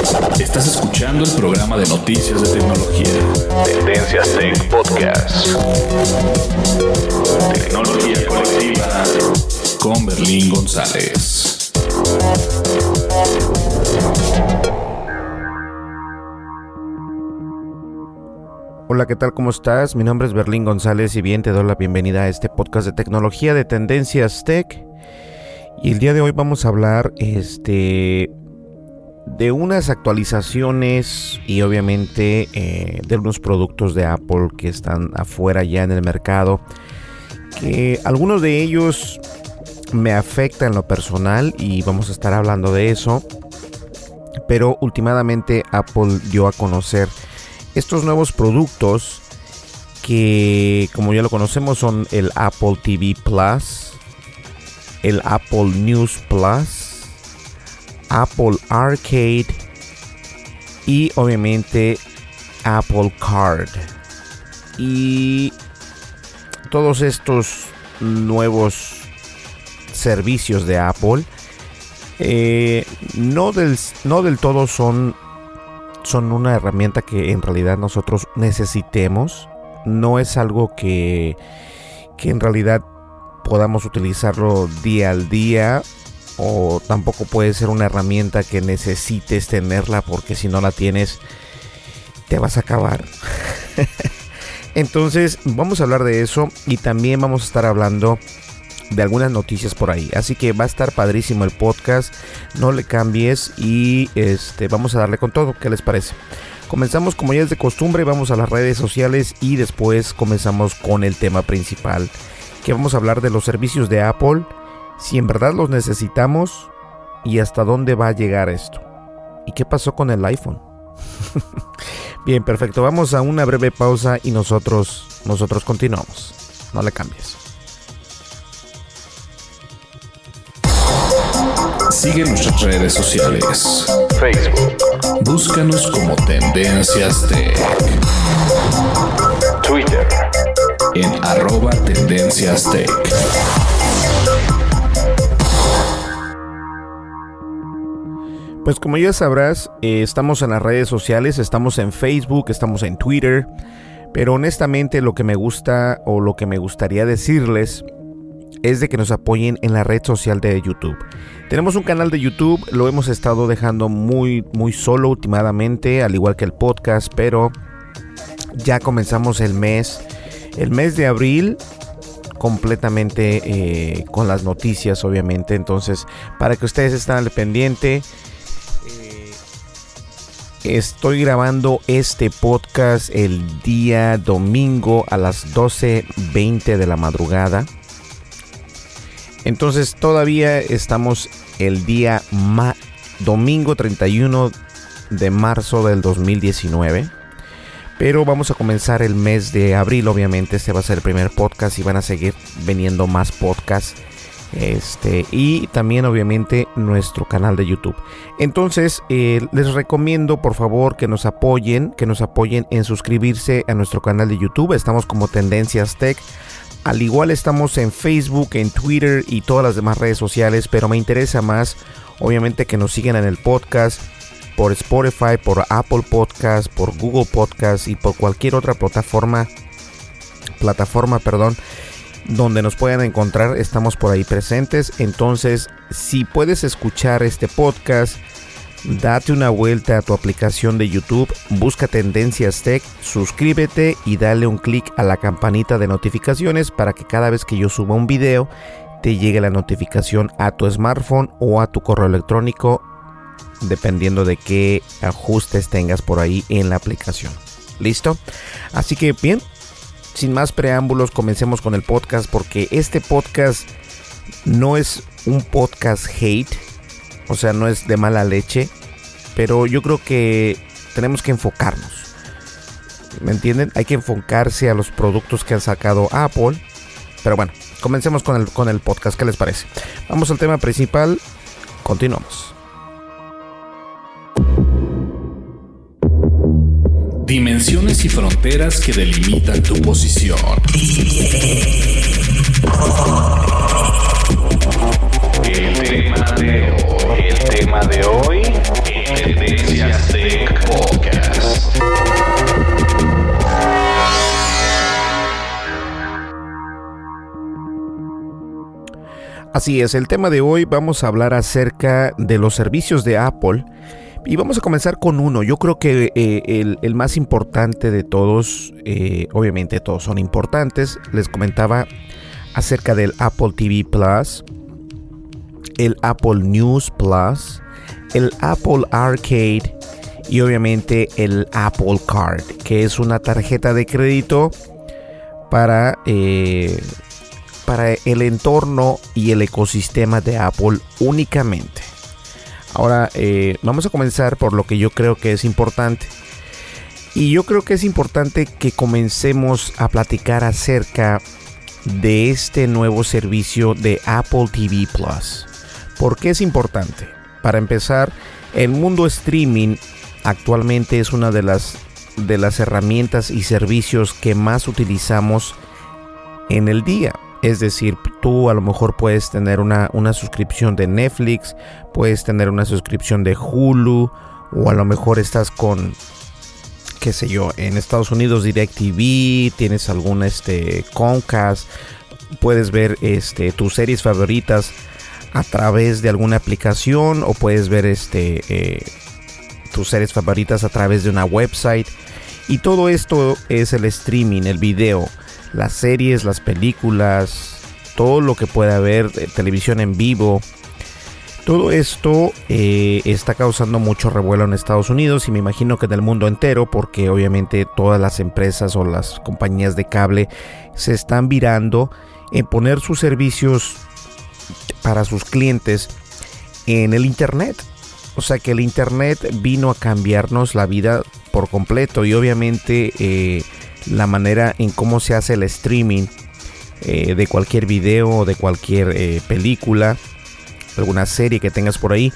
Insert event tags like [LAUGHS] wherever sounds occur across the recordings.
Estás escuchando el programa de noticias de tecnología. Tendencias Tech Podcast. Tecnología colectiva con Berlín González. Hola, ¿qué tal? ¿Cómo estás? Mi nombre es Berlín González y bien te doy la bienvenida a este podcast de tecnología de Tendencias Tech. Y el día de hoy vamos a hablar este, de unas actualizaciones y obviamente eh, de unos productos de Apple que están afuera ya en el mercado. Que algunos de ellos me afectan en lo personal y vamos a estar hablando de eso. Pero últimamente Apple dio a conocer estos nuevos productos que como ya lo conocemos son el Apple TV Plus, el Apple News Plus, Apple Arcade y obviamente Apple Card. Y todos estos nuevos servicios de Apple eh, no, del, no del todo son son una herramienta que en realidad nosotros necesitemos. No es algo que, que en realidad podamos utilizarlo día al día. O tampoco puede ser una herramienta que necesites tenerla porque si no la tienes te vas a acabar. [LAUGHS] Entonces vamos a hablar de eso y también vamos a estar hablando de algunas noticias por ahí. Así que va a estar padrísimo el podcast. No le cambies y este vamos a darle con todo. ¿Qué les parece? Comenzamos como ya es de costumbre, vamos a las redes sociales y después comenzamos con el tema principal. Que vamos a hablar de los servicios de Apple, si en verdad los necesitamos y hasta dónde va a llegar esto. ¿Y qué pasó con el iPhone? [LAUGHS] Bien, perfecto. Vamos a una breve pausa y nosotros nosotros continuamos. No le cambies. Sigue nuestras redes sociales. Facebook. Búscanos como Tendencias Tech. Twitter. En arroba Tendencias Tech. Pues como ya sabrás, eh, estamos en las redes sociales, estamos en Facebook, estamos en Twitter, pero honestamente lo que me gusta o lo que me gustaría decirles es de que nos apoyen en la red social de YouTube. Tenemos un canal de YouTube, lo hemos estado dejando muy muy solo últimamente, al igual que el podcast, pero ya comenzamos el mes, el mes de abril completamente eh, con las noticias obviamente entonces para que ustedes estén al pendiente Estoy grabando este podcast el día domingo a las 12.20 de la madrugada. Entonces todavía estamos el día domingo 31 de marzo del 2019. Pero vamos a comenzar el mes de abril, obviamente. Este va a ser el primer podcast y van a seguir veniendo más podcasts. Este, y también obviamente nuestro canal de YouTube. Entonces, eh, les recomiendo por favor que nos apoyen, que nos apoyen en suscribirse a nuestro canal de YouTube. Estamos como Tendencias Tech. Al igual estamos en Facebook, en Twitter y todas las demás redes sociales, pero me interesa más obviamente que nos sigan en el podcast por Spotify, por Apple Podcast, por Google Podcast y por cualquier otra plataforma plataforma, perdón, donde nos puedan encontrar, estamos por ahí presentes. Entonces, si puedes escuchar este podcast, date una vuelta a tu aplicación de YouTube, busca Tendencias Tech, suscríbete y dale un clic a la campanita de notificaciones para que cada vez que yo suba un video te llegue la notificación a tu smartphone o a tu correo electrónico, dependiendo de qué ajustes tengas por ahí en la aplicación. ¿Listo? Así que bien, sin más preámbulos, comencemos con el podcast porque este podcast no es un podcast hate, o sea, no es de mala leche, pero yo creo que tenemos que enfocarnos. ¿Me entienden? Hay que enfocarse a los productos que ha sacado Apple. Pero bueno, comencemos con el, con el podcast. ¿Qué les parece? Vamos al tema principal. Continuamos. Dimensiones y fronteras que delimitan tu posición. El tema de hoy, el tema de hoy, Tendencias Tech Podcast. Así es, el tema de hoy vamos a hablar acerca de los servicios de Apple y vamos a comenzar con uno. Yo creo que eh, el, más importante de todos, eh, obviamente todos son importantes, les comentaba acerca del Apple TV Plus, el Apple News Plus, el Apple Arcade y obviamente el Apple Card, que es una tarjeta de crédito para... Eh, para el entorno y el ecosistema de Apple únicamente. Ahora eh, vamos a comenzar por lo que yo creo que es importante. Y yo creo que es importante que comencemos a platicar acerca de este nuevo servicio de Apple TV Plus. ¿Por qué es importante? Para empezar, el mundo streaming actualmente es una de las, de las herramientas y servicios que más utilizamos en el día. Es decir, tú a lo mejor puedes tener una, una, suscripción de Netflix, puedes tener una suscripción de Hulu, o a lo mejor estás con, qué sé yo, en Estados Unidos DirecTV, tienes alguna este, Comcast, puedes ver este, tus series favoritas a través de alguna aplicación o puedes ver este, eh, tus series favoritas a través de una website. Y todo esto es el streaming, el video las series, las películas, todo lo que pueda haber, eh, televisión en vivo. Todo esto eh, está causando mucho revuelo en Estados Unidos y me imagino que en el mundo entero porque obviamente todas las empresas o las compañías de cable se están virando en poner sus servicios para sus clientes en el Internet. O sea que el Internet vino a cambiarnos la vida por completo y obviamente eh, la manera en cómo se hace el streaming eh, de cualquier video o de cualquier eh, película, alguna serie que tengas por ahí.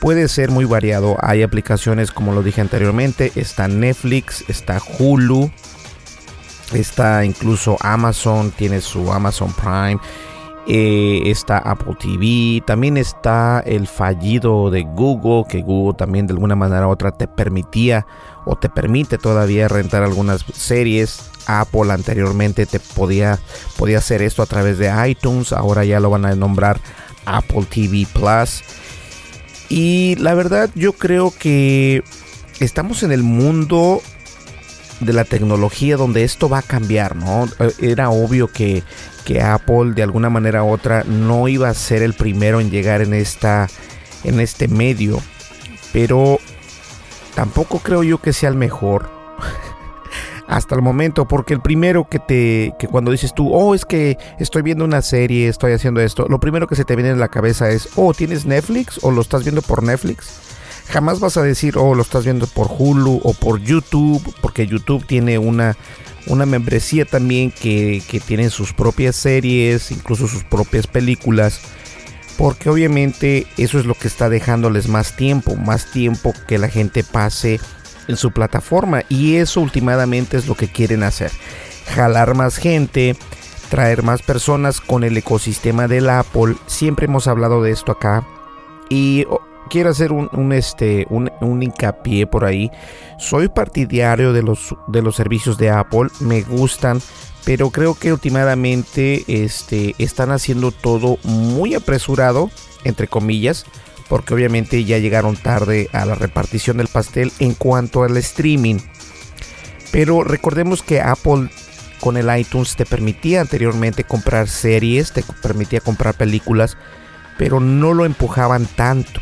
Puede ser muy variado. Hay aplicaciones, como lo dije anteriormente, está Netflix, está Hulu, está incluso Amazon, tiene su Amazon Prime. Eh, está Apple TV, también está el fallido de Google, que Google también de alguna manera u otra te permitía o te permite todavía rentar algunas series. Apple anteriormente te podía, podía hacer esto a través de iTunes, ahora ya lo van a nombrar Apple TV Plus. Y la verdad yo creo que estamos en el mundo de la tecnología donde esto va a cambiar, ¿no? Era obvio que que Apple de alguna manera u otra no iba a ser el primero en llegar en esta en este medio, pero tampoco creo yo que sea el mejor [LAUGHS] hasta el momento, porque el primero que te que cuando dices tú, "Oh, es que estoy viendo una serie, estoy haciendo esto", lo primero que se te viene en la cabeza es, "Oh, ¿tienes Netflix o lo estás viendo por Netflix?" Jamás vas a decir, oh, lo estás viendo por Hulu o por YouTube, porque YouTube tiene una, una membresía también que, que tiene sus propias series, incluso sus propias películas. Porque obviamente eso es lo que está dejándoles más tiempo, más tiempo que la gente pase en su plataforma. Y eso últimamente es lo que quieren hacer. Jalar más gente, traer más personas con el ecosistema del Apple. Siempre hemos hablado de esto acá. Y quiero hacer un, este, un, hincapié por ahí. Soy partidario de los, de los servicios de Apple. Me gustan. Pero creo que últimamente este, están haciendo todo muy apresurado, entre comillas. Porque obviamente ya llegaron tarde a la repartición del pastel en cuanto al streaming. Pero recordemos que Apple con el iTunes te permitía anteriormente comprar series, te permitía comprar películas, pero no lo empujaban tanto.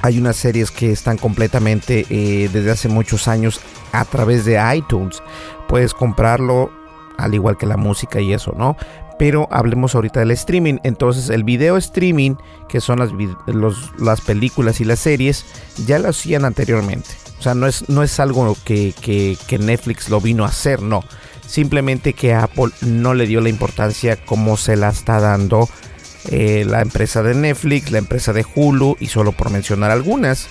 Hay unas series que están completamente eh, desde hace muchos años a través de iTunes. Puedes comprarlo al igual que la música y eso, ¿no? Pero hablemos ahorita del streaming. Entonces el video streaming, que son las, las películas y las series, ya lo hacían anteriormente. O sea, no es, no es algo que, que Netflix lo vino a hacer, no simplemente que Apple no le dio la importancia como se la está dando eh, la empresa de Netflix, la empresa de Hulu y solo por mencionar algunas.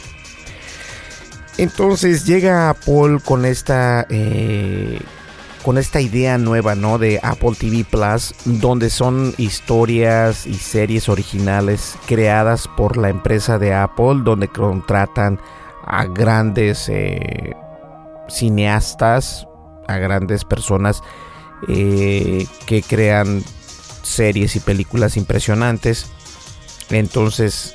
Entonces llega Apple con esta eh, con esta idea nueva, ¿no? De Apple TV Plus, donde son historias y series originales creadas por la empresa de Apple, donde contratan a grandes eh, cineastas, a grandes personas que crean series y películas impresionantes. Entonces,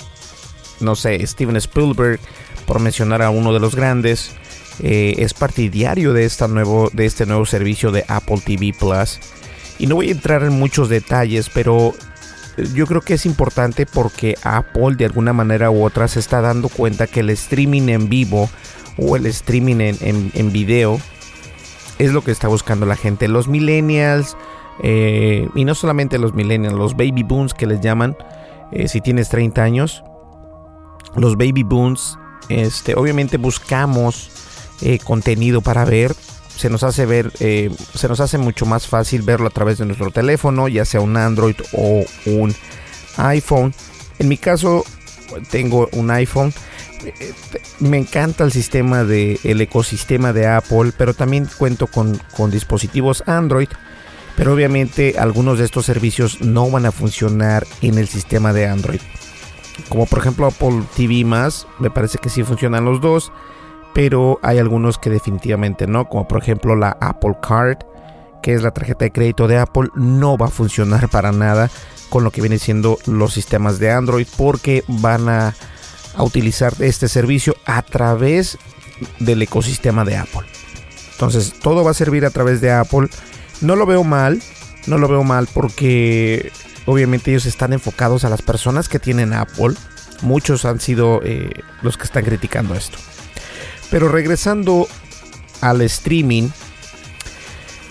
no sé, Steven Spielberg, por mencionar a uno de los grandes, eh, es partidario de, esta nuevo, de este nuevo servicio de Apple TV Plus. Y no voy a entrar en muchos detalles, pero yo creo que es importante porque Apple de alguna manera u otra se está dando cuenta que el streaming en vivo o el streaming en, en, en video es lo que está buscando la gente. Los millennials, eh, y no solamente los millennials, los baby boons que les llaman, eh, si tienes 30 años, los baby boons, este, obviamente buscamos eh, contenido para ver. Se nos hace ver, se nos hace mucho más fácil verlo a través de nuestro teléfono, ya sea un Android o un iPhone. En mi caso, tengo un iPhone me encanta el sistema de el ecosistema de Apple, pero también cuento con, con dispositivos Android. Pero obviamente algunos de estos servicios no van a funcionar en el sistema de Android. Como por ejemplo Apple TV me parece que sí funcionan los dos, pero hay algunos que definitivamente no, como por ejemplo la Apple Card, que es la tarjeta de crédito de Apple, no va a funcionar para nada con lo que viene siendo los sistemas de Android porque van a utilizar este servicio a través del ecosistema de Apple. Entonces, todo va a servir a través de Apple. No lo veo mal, no lo veo mal porque obviamente ellos están enfocados a las personas que tienen Apple. Muchos han sido eh, los que están criticando esto. Pero regresando al streaming,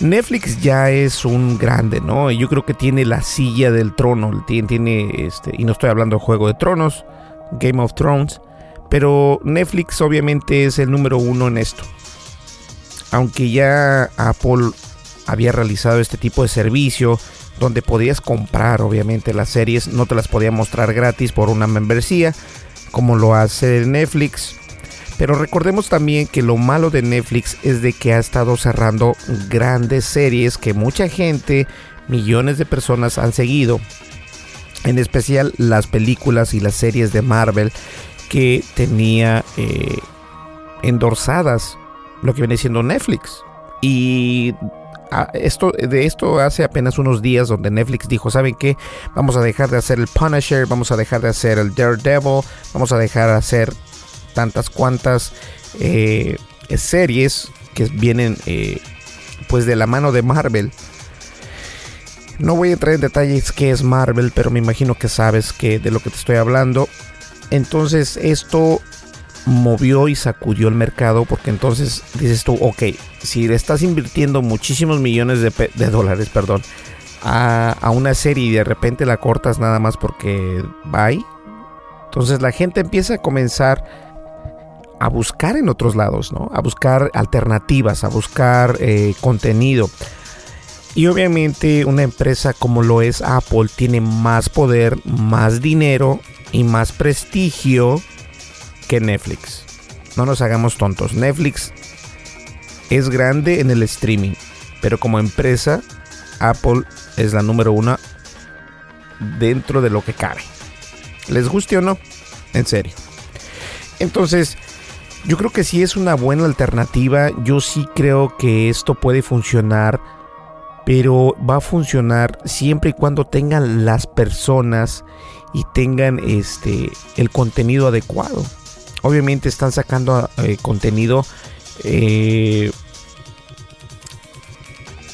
Netflix ya es un grande, ¿no? Yo creo que tiene la silla del trono, tiene, tiene este, y no estoy hablando de Juego de Tronos, Game of Thrones, pero Netflix obviamente es el número uno en esto. Aunque ya Apple había realizado este tipo de servicio donde podías comprar obviamente las series, no te las podía mostrar gratis por una membresía, como lo hace Netflix. Pero recordemos también que lo malo de Netflix es de que ha estado cerrando grandes series que mucha gente, millones de personas han seguido en especial las películas y las series de Marvel que tenía eh, endorsadas lo que viene siendo Netflix. Y esto, de esto hace apenas unos días donde Netflix dijo, ¿saben qué? Vamos a dejar de hacer el Punisher, vamos a dejar de hacer el Daredevil, vamos a dejar de hacer tantas cuantas eh, series que vienen eh, pues de la mano de Marvel no voy a entrar en detalles qué es Marvel, pero me imagino que sabes que de lo que te estoy hablando. Entonces esto movió y sacudió el mercado porque entonces dices tú, ok, si le estás invirtiendo muchísimos millones de, dólares, perdón, a, a, una serie y de repente la cortas nada más porque bye, entonces la gente empieza a comenzar a buscar en otros lados, ¿no? A buscar alternativas, a buscar eh, contenido. Y obviamente una empresa como lo es Apple tiene más poder, más dinero y más prestigio Netflix. No nos hagamos tontos. Netflix es grande en el streaming, pero como empresa, Apple es la número uno dentro de lo que cabe. ¿Les guste o no? En serio. Entonces, yo creo que sí es una buena alternativa. Yo sí creo que esto puede funcionar. Pero va a funcionar siempre y cuando tengan las personas y tengan este el contenido adecuado. Obviamente están sacando eh, contenido eh,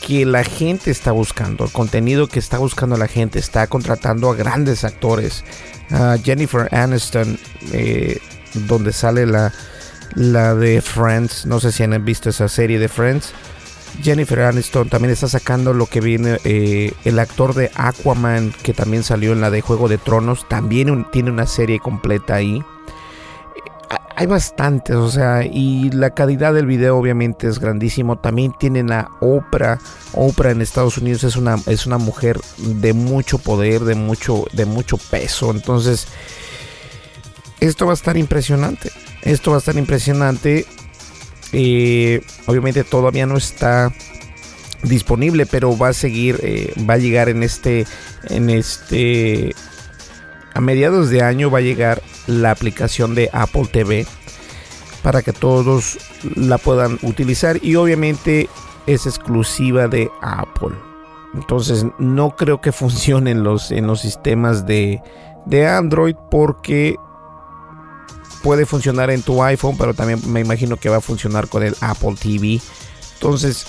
que la gente está buscando, el contenido que está buscando la gente, está contratando a grandes actores. Jennifer Aniston, eh, donde sale la, la de Friends, no sé si han visto esa serie de Friends. Jennifer Aniston también está sacando lo que viene el actor de Aquaman que también salió en la de Juego de Tronos también tiene una serie completa ahí hay bastantes, o sea, y la calidad del video obviamente es grandísimo. También tienen a Oprah. Oprah en Estados Unidos es una, es una mujer de mucho poder, de mucho, de mucho peso. Entonces, esto va a estar impresionante. Esto va a estar impresionante. Eh, obviamente todavía no está disponible, pero va a seguir, eh, va a llegar en este, en este a mediados de año va a llegar la aplicación de Apple TV para que todos la puedan utilizar y obviamente es exclusiva de Apple. Entonces no creo que [LAUGHS] funcione en los, en los sistemas de, de Android porque puede funcionar en tu iPhone, pero también me imagino que va a funcionar con el Apple TV. Entonces,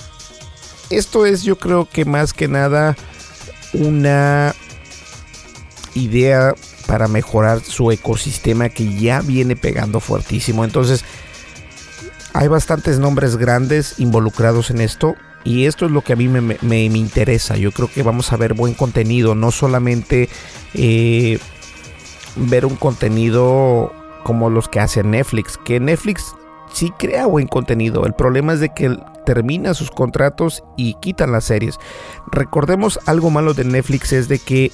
esto es yo creo que más que nada una idea para mejorar su ecosistema que ya viene pegando fuertísimo. Entonces, hay bastantes nombres grandes involucrados en esto. Y esto es lo que a mí me, interesa. Yo creo que vamos a ver buen contenido. No solamente eh, ver un contenido como los que hace Netflix. Que Netflix sí crea buen contenido. El problema es de que termina sus contratos y quitan las series. Recordemos algo malo de Netflix es de que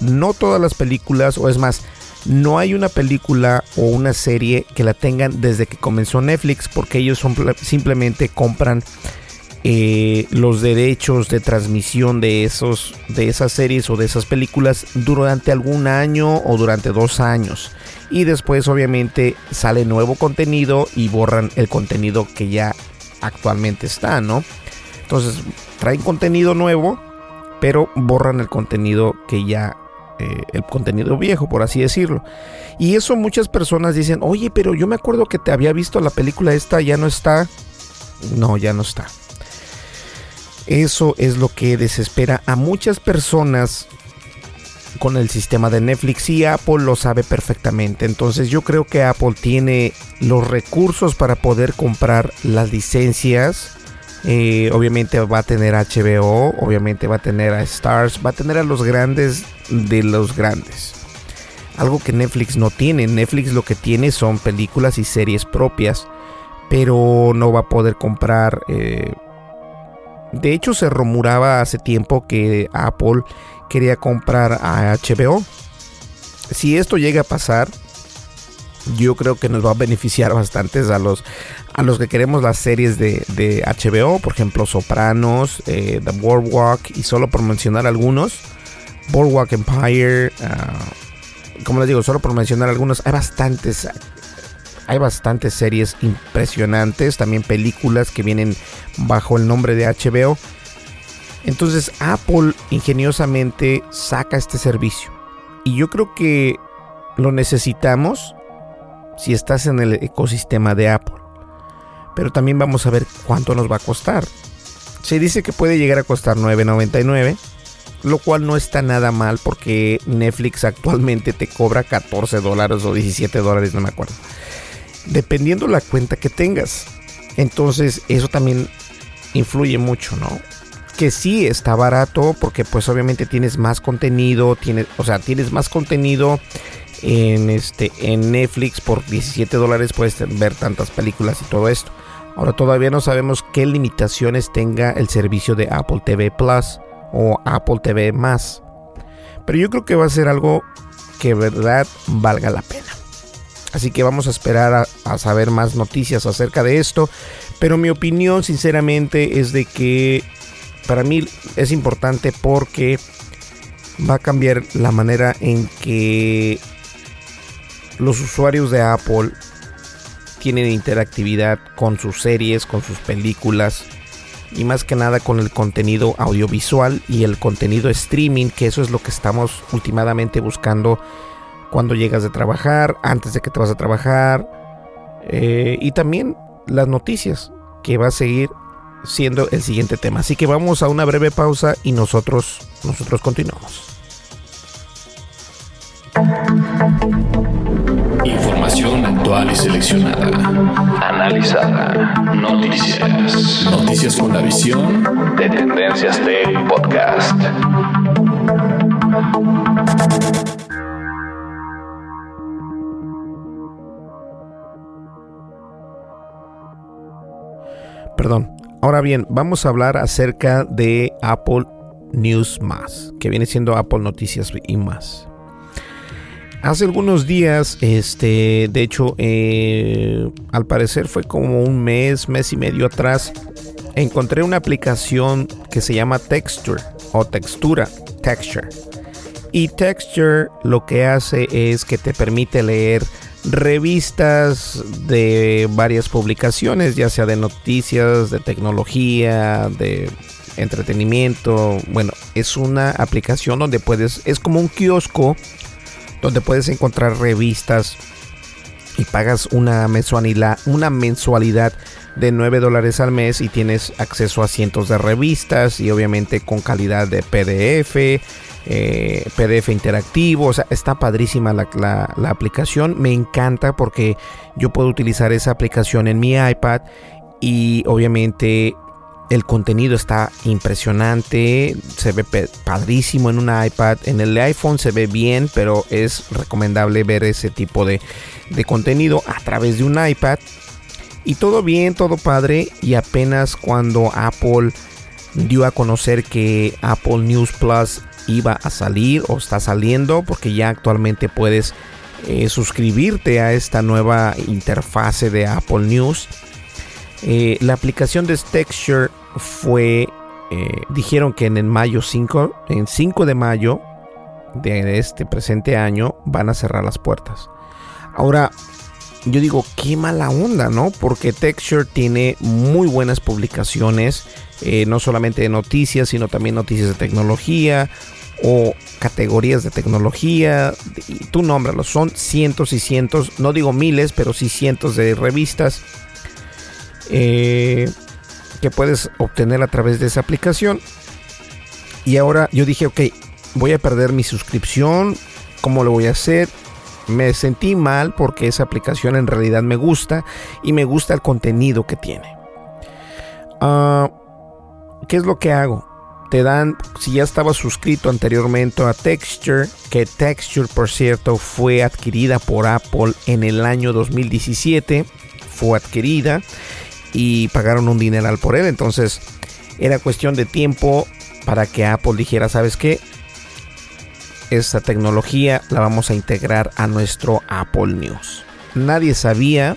no todas las películas, o es más, no hay una película o una serie que la tengan desde que comenzó Netflix, porque ellos simplemente compran eh, los derechos de transmisión de, esos, de esas series o de esas películas durante algún año o durante dos años. Y después obviamente sale nuevo contenido y borran el contenido que ya actualmente está, ¿no? Entonces traen contenido nuevo, pero borran el contenido que ya eh, el contenido viejo, por así decirlo. Y eso muchas personas dicen, oye, pero yo me acuerdo que te había visto la película esta, ya no está. No, ya no está. Eso es lo que desespera a muchas personas con el sistema de Netflix y Apple lo sabe perfectamente. Entonces yo creo que Apple tiene los recursos para poder comprar las licencias eh, obviamente va a tener HBO, obviamente va a tener a Stars, va a tener a los grandes de los grandes. Algo que Netflix no tiene. Netflix lo que tiene son películas y series propias, pero no va a poder comprar. Eh, de hecho, se rumoraba hace tiempo que Apple quería comprar a HBO. Si esto llega a pasar, yo creo que nos va a beneficiar [LAUGHS] bastante a los, a los que queremos las series de, HBO, por ejemplo Sopranos, eh, The Boardwalk y solo por mencionar algunos, Boardwalk Empire, ah, como les digo, solo por mencionar algunos, hay bastantes, hay bastantes series impresionantes, también películas que vienen bajo el nombre de HBO. Entonces Apple ingeniosamente saca este servicio y yo creo que lo necesitamos si estás en el ecosistema de Apple. Pero también vamos a ver cuánto nos va a costar. Se dice que puede llegar a costar 9.99, lo cual no está nada mal porque Netflix actualmente te cobra 14 dólares o 17 dólares, no me acuerdo. Dependiendo la cuenta que tengas. Entonces eso también influye mucho, ¿no? Que sí está barato porque pues obviamente tienes más contenido, tienes, o sea, tienes más contenido en, este, en Netflix por 17 dólares puedes ver tantas películas y todo esto. Ahora todavía no sabemos qué limitaciones tenga el servicio de Apple TV Plus o Apple TV más. Pero yo creo que va a ser algo que verdad valga la pena. Así que vamos a esperar a, saber más noticias acerca de esto. Pero mi opinión sinceramente es de que para mí es importante porque va a cambiar la manera en que los usuarios de Apple tienen interactividad con sus series, con sus películas y más que nada con el contenido audiovisual y el contenido streaming, que eso es lo que estamos últimamente buscando cuando llegas de trabajar, antes de que te vas a trabajar eh, y también las noticias que va a seguir siendo el siguiente tema. Así que vamos a una breve pausa y nosotros nosotros continuamos. Información actual y seleccionada. Analizada. Noticias. Noticias con la visión de Tendencias Tech Podcast. Perdón. Ahora bien, vamos a hablar acerca de Apple News Más, que viene siendo Apple Noticias y más. Hace algunos días, este, de hecho, eh, al parecer fue como un mes, mes y medio atrás, encontré una aplicación que se llama Texture o Textura, Texture. Y Texture lo que hace es que te permite leer revistas de varias publicaciones, ya sea de noticias, de tecnología, de entretenimiento. Bueno, es una aplicación donde puedes, es como un kiosco donde puedes encontrar revistas y pagas una mensualidad, una mensualidad de 9 dólares al mes y tienes acceso a cientos de revistas y obviamente con calidad de PDF, eh, PDF interactivo, o sea, está padrísima la, la, aplicación, me encanta porque yo puedo utilizar esa aplicación en mi iPad y obviamente el contenido está impresionante, se ve padrísimo en un iPad, en el iPhone se ve bien, pero es recomendable ver ese tipo de, contenido a través de un iPad. Y todo bien, todo padre, y apenas cuando Apple dio a conocer que Apple News Plus iba a salir o está saliendo, porque ya actualmente puedes eh, suscribirte a esta nueva interfase de Apple News eh, la aplicación de Texture fue, eh, dijeron que en el mayo 5, en 5 de mayo de este presente año van a cerrar las puertas. Ahora, yo digo, qué mala onda, ¿no? Porque Texture tiene muy buenas publicaciones, eh, no solamente de noticias, sino también noticias de tecnología o categorías de tecnología. Tú nómbralo, son cientos y cientos, no digo miles, pero sí cientos de revistas eh, que puedes obtener a través de esa aplicación. Y ahora yo dije, ok, voy a perder mi suscripción. ¿Cómo lo voy a hacer? Me sentí mal porque esa aplicación en realidad me gusta y me gusta el contenido que tiene. Ah, ¿Qué es lo que hago? Te dan, si ya estaba suscrito anteriormente a Texture, que Texture por cierto fue adquirida por Apple en el año 2017, fue adquirida y pagaron un dineral por él. Entonces era cuestión de tiempo para que Apple dijera, ¿sabes qué? Esta tecnología la vamos a integrar a nuestro Apple News. Nadie sabía,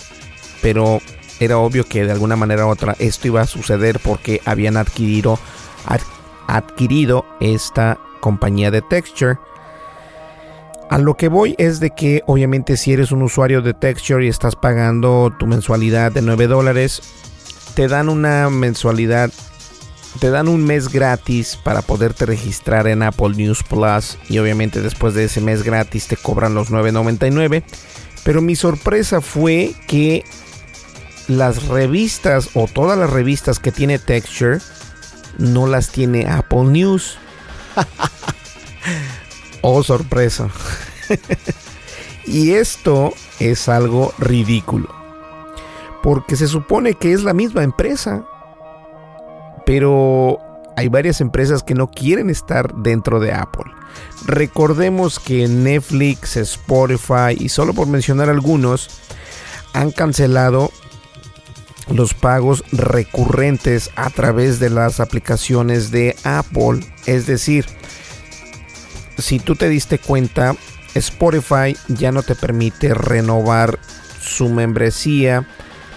pero era obvio que de alguna manera u otra esto iba a suceder porque habían adquirido, adquirido esta compañía de Texture. A lo que voy es de que obviamente si eres un usuario de Texture y estás pagando tu mensualidad de 9 dólares, te dan una mensualidad, te dan un mes gratis para poderte registrar en Apple News Plus y obviamente después de ese mes gratis te cobran los 9.99. Pero mi sorpresa fue que las revistas o todas las revistas que tiene Texture no las tiene Apple News. [LAUGHS] oh, sorpresa. [LAUGHS] y esto es algo ridículo porque se supone que es la misma empresa. Pero hay varias empresas que no quieren estar dentro de Apple. Recordemos que Netflix, Spotify y solo por mencionar algunos han cancelado los pagos recurrentes a través de las aplicaciones de Apple. Es decir, si tú te diste cuenta, Spotify ya no te permite renovar su membresía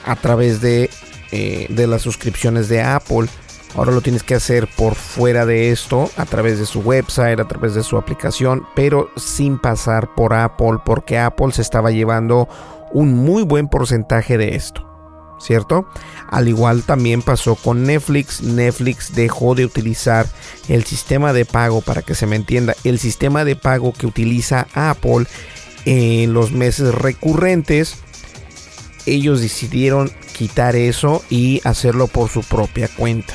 a través de, eh, de las suscripciones de Apple. Ahora lo tienes que hacer por fuera de esto, a través de su website, a través de su aplicación, pero sin pasar por Apple, porque Apple se estaba llevando un muy buen porcentaje de esto. ¿cierto? Al igual también pasó con Netflix. Netflix dejó de utilizar el sistema de pago, para que se me entienda, el sistema de pago que utiliza Apple en los meses recurrentes. Ellos decidieron quitar eso y hacerlo por su propia cuenta.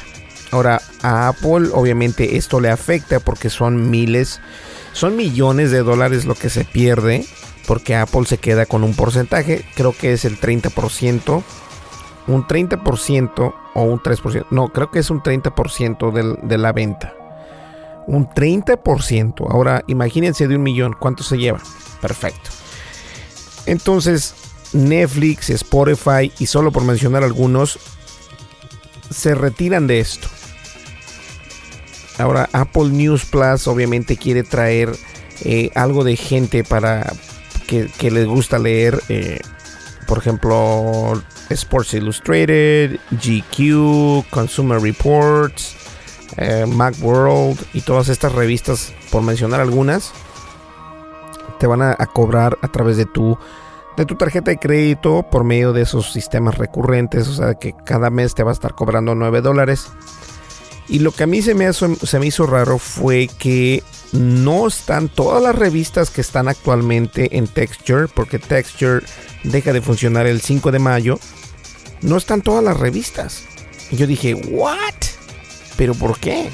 Ahora, a Apple obviamente esto le afecta porque son miles, son millones de dólares lo que se pierde porque Apple se queda con un porcentaje, creo que es el 30% un 30% o un 3%. No, creo que es un 30% de la venta. Un 30%. Ahora imagínense de un millón. ¿Cuánto se lleva? Perfecto. Entonces, Netflix, Spotify y solo por mencionar algunos, se retiran de esto. Ahora Apple News Plus obviamente quiere traer eh, algo de gente para que, les gusta leer. Eh, por ejemplo, Sports Illustrated, GQ, Consumer Reports, eh, Macworld y todas estas revistas, por mencionar algunas, te van a, cobrar a través de tu, de tu tarjeta de crédito por medio de esos sistemas recurrentes, o sea que cada mes te va a estar cobrando 9 dólares. Y lo que a mí se me, se me hizo raro fue que no están todas las revistas que están actualmente en Texture, porque Texture deja de funcionar el 5 de mayo no están todas las revistas. Y yo dije, ¿what? ¿Pero por qué?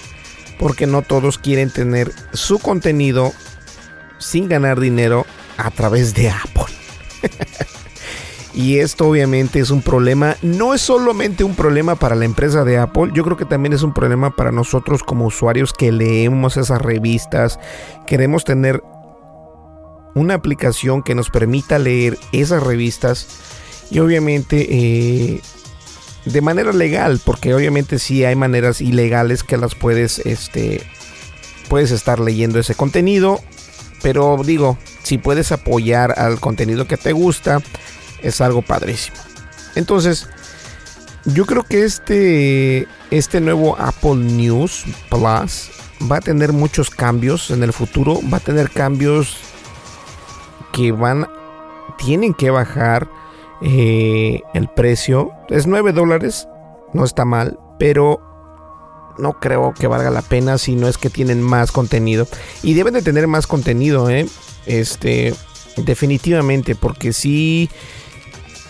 Porque no todos quieren tener su contenido sin ganar dinero a través de Apple. [LAUGHS] y esto obviamente es un problema, no es solamente un problema para la empresa de Apple, yo creo que también es un problema para nosotros como usuarios que leemos esas revistas, queremos tener una aplicación que nos permita leer esas revistas y obviamente eh, de manera legal, porque obviamente sí hay maneras ilegales que las puedes, este, puedes estar leyendo ese contenido, pero digo, si puedes apoyar al contenido que te gusta, es algo padrísimo. Entonces, yo creo que este, este nuevo Apple News Plus va a tener muchos cambios en el futuro, va a tener cambios que van, tienen que bajar eh, el precio es 9 dólares, no está mal, pero no creo que valga la pena si no es que tienen más contenido. Y deben de tener más contenido, ¿eh? Este, definitivamente, porque si,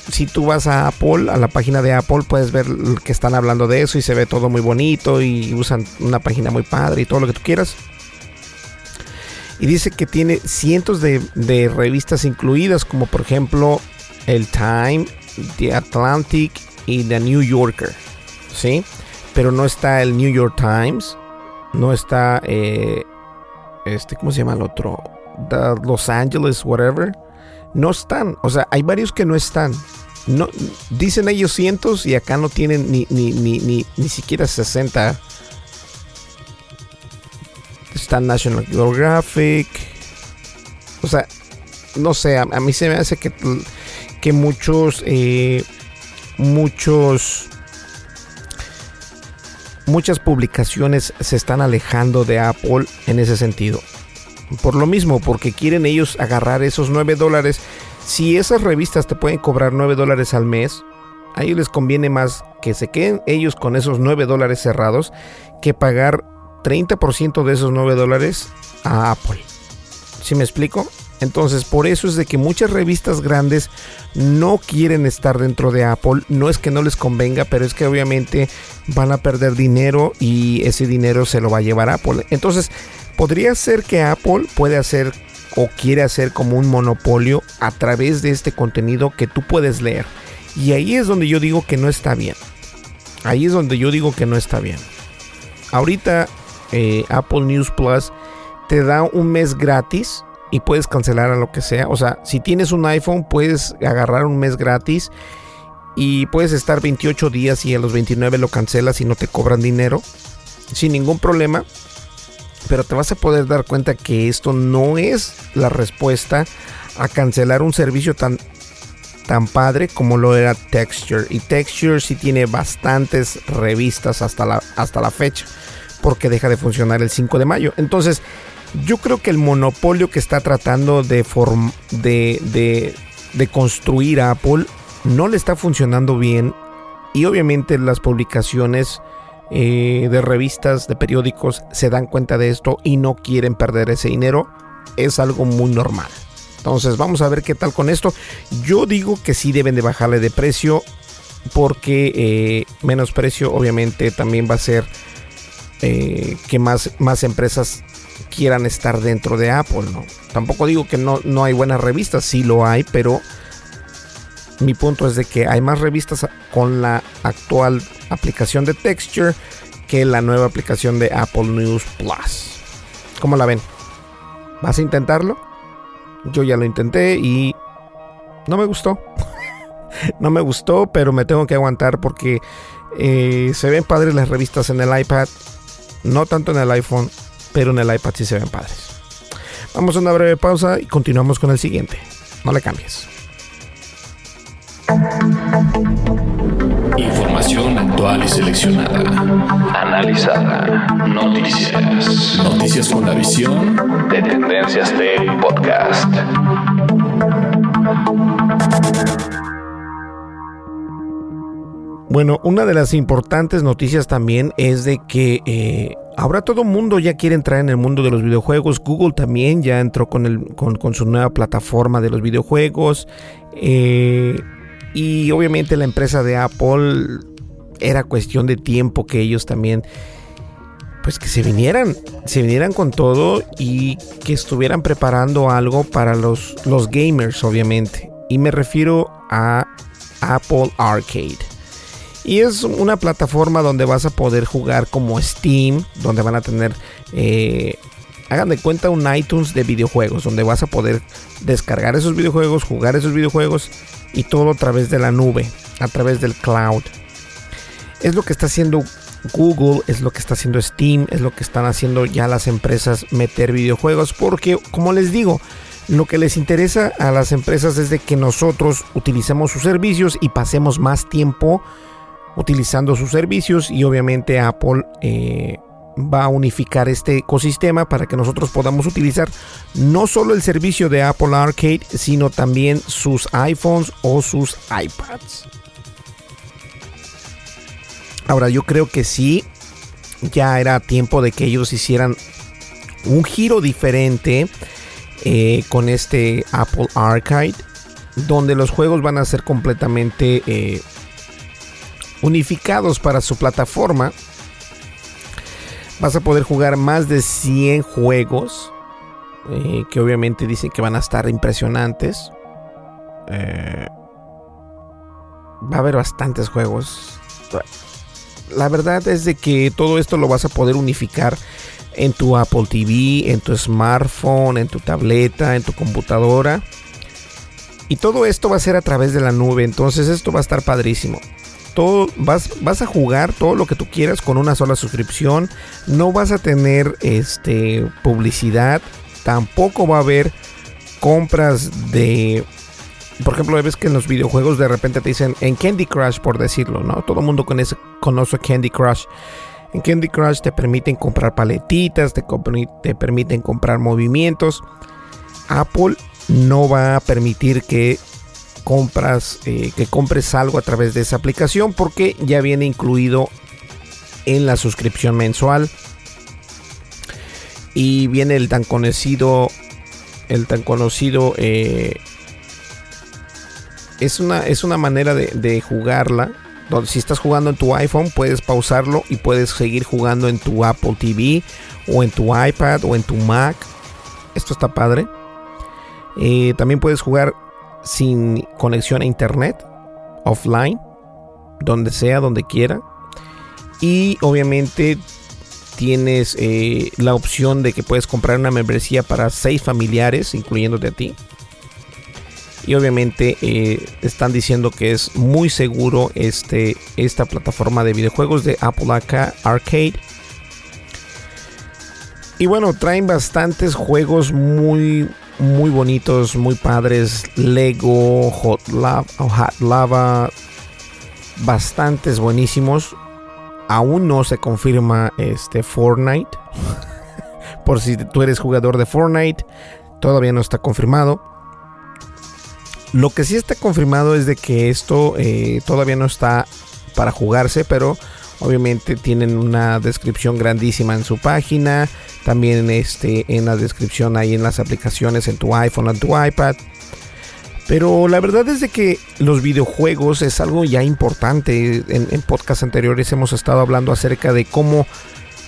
si tú vas a Apple, a la página de Apple, puedes ver que están hablando de eso y se ve todo muy bonito y usan una página muy padre y todo lo que tú quieras. Y dice que tiene cientos de, de revistas incluidas, como por ejemplo el Time, The Atlantic y The New Yorker, ¿sí? Pero no está el New York Times, no está, eh, este, ¿cómo se llama el otro? Los Angeles, whatever. No están, o sea, hay varios que no están. No, dicen ellos cientos y acá no tienen ni, siquiera 60. Está National Geographic. O sea, no sé, a mí se me hace que que muchos, eh, muchos, muchas publicaciones se están alejando de Apple en ese sentido. Por lo mismo, porque quieren ellos agarrar esos 9 dólares. Si esas revistas te pueden cobrar 9 dólares al mes, a ellos les conviene más que se queden ellos con esos 9 dólares cerrados que pagar 30% de esos 9 dólares a Apple. ¿Sí me explico? Entonces, por eso es de que muchas revistas grandes no quieren estar dentro de Apple. No es que no les convenga, pero es que obviamente van a perder dinero y ese dinero se lo va a llevar Apple. Entonces, podría ser que Apple puede hacer o quiere hacer como un monopolio a través de este contenido que tú puedes leer. Y ahí es donde yo digo que no está bien. Ahí es donde yo digo que no está bien. ahorita eh, Apple News Plus te da un mes gratis y puedes cancelar a lo que sea. O sea, si tienes un iPhone, puedes agarrar un mes gratis y puedes estar 28 días y a los 29 lo cancelas y no te cobran dinero sin ningún problema. Pero te vas a poder dar cuenta que esto no es la respuesta a cancelar un servicio tan, tan padre como lo era Texture. Y Texture sí tiene bastantes revistas hasta la, hasta la fecha. Porque deja de funcionar el 5 de mayo. Entonces, yo creo que el monopolio que está tratando de, de, de, de construir Apple no le está funcionando bien. Y obviamente las publicaciones eh, de revistas, de periódicos, se dan cuenta de esto y no quieren perder ese dinero. Es algo muy normal. Entonces vamos a ver qué tal con esto. Yo digo que sí deben de bajarle de precio porque eh, menos precio obviamente también va a ser eh, que más, más empresas quieran estar dentro de Apple. ¿no? Tampoco digo que no, no hay buenas revistas, sí lo hay, pero mi punto es de que hay más revistas con la actual aplicación de Texture que la nueva aplicación de Apple News Plus. ¿Cómo la ven? ¿Vas a intentarlo? Yo ya lo intenté y no me gustó. [LAUGHS] no me gustó, pero me tengo que aguantar porque eh, se ven padres las revistas en el iPad. No tanto en el iPhone, pero en el iPad sí se ven padres. Vamos a una breve pausa y continuamos con el siguiente. No le cambies. Información actual y seleccionada. Analizada. Noticias. Noticias con la visión de Tendencias Tech Podcast. Bueno, una de las importantes noticias también es de que eh, ahora todo mundo ya quiere entrar en el mundo de los videojuegos. Google también ya entró con, el, con, su nueva plataforma de los videojuegos. Eh, y obviamente la empresa de Apple era cuestión de tiempo que ellos también pues que se vinieran, se vinieran con todo y que estuvieran preparando algo para los gamers, obviamente. Y me refiero a Apple Arcade. Y es una plataforma donde vas a poder jugar como Steam, donde van a tener, eh, hagan de cuenta un iTunes de videojuegos, donde vas a poder descargar esos videojuegos, jugar esos videojuegos y todo a través de la nube, a través del cloud. Es lo que está haciendo Google, es lo que está haciendo Steam, es lo que están haciendo ya las empresas meter videojuegos, porque como les digo, lo que les interesa a las empresas es de que nosotros utilicemos sus servicios y pasemos más tiempo utilizando sus servicios y obviamente Apple eh, va a unificar este ecosistema para que nosotros podamos utilizar no solo el servicio de Apple Arcade, sino también sus iPhones o sus iPads. Ahora yo creo que sí, ya era tiempo de que ellos hicieran un giro diferente eh, con este Apple Arcade, donde los juegos van a ser completamente eh, unificados para su plataforma Vas a poder jugar más de 100 juegos. Eh, que obviamente dicen que van a estar impresionantes. Eh, va a haber bastantes juegos. La verdad es de que todo esto lo vas a poder unificar en tu Apple TV, en tu smartphone, en tu tableta, en tu computadora. Y todo esto va a ser a través de la nube. Entonces esto va a estar padrísimo todo, vas, vas a jugar todo lo que tú quieras con una sola suscripción. No vas a tener este, publicidad. Tampoco va a haber compras de... Por ejemplo, ves que en los videojuegos de repente te dicen en Candy Crush, por decirlo, ¿no? Todo el mundo conoce, conoce Candy Crush. En Candy Crush te permiten comprar paletitas, te, te permiten comprar movimientos. Apple no va a permitir que compras, eh, que compres algo a través de esa aplicación porque ya viene incluido en la suscripción mensual. Y viene el tan conocido, el tan conocido, eh, es, una, es una manera de, jugarla. Donde si estás jugando en tu iPhone puedes pausarlo y puedes seguir jugando en tu Apple TV o en tu iPad o en tu Mac. Esto está padre. Eh, también puedes jugar sin conexión a internet, offline, donde sea, donde quiera. Y obviamente tienes eh, la opción de que puedes comprar una membresía para seis familiares, incluyéndote a ti. Y obviamente eh, están diciendo que es muy seguro este, esta plataforma de videojuegos de Apple Arcade. Y bueno, traen bastantes juegos muy, muy bonitos, muy padres. Lego, Hot Lava, Hot Lava, bastantes buenísimos. Aún no se confirma este Fortnite. [LAUGHS] Por si tú eres jugador de Fortnite, todavía no está confirmado. Lo que sí está confirmado es de que esto eh, todavía no está para jugarse, pero obviamente tienen una descripción grandísima en su página. También este, en la descripción ahí en las aplicaciones en tu iPhone, en tu iPad. Pero la verdad es de que los videojuegos es algo ya importante. En, en podcasts anteriores hemos estado hablando acerca de cómo,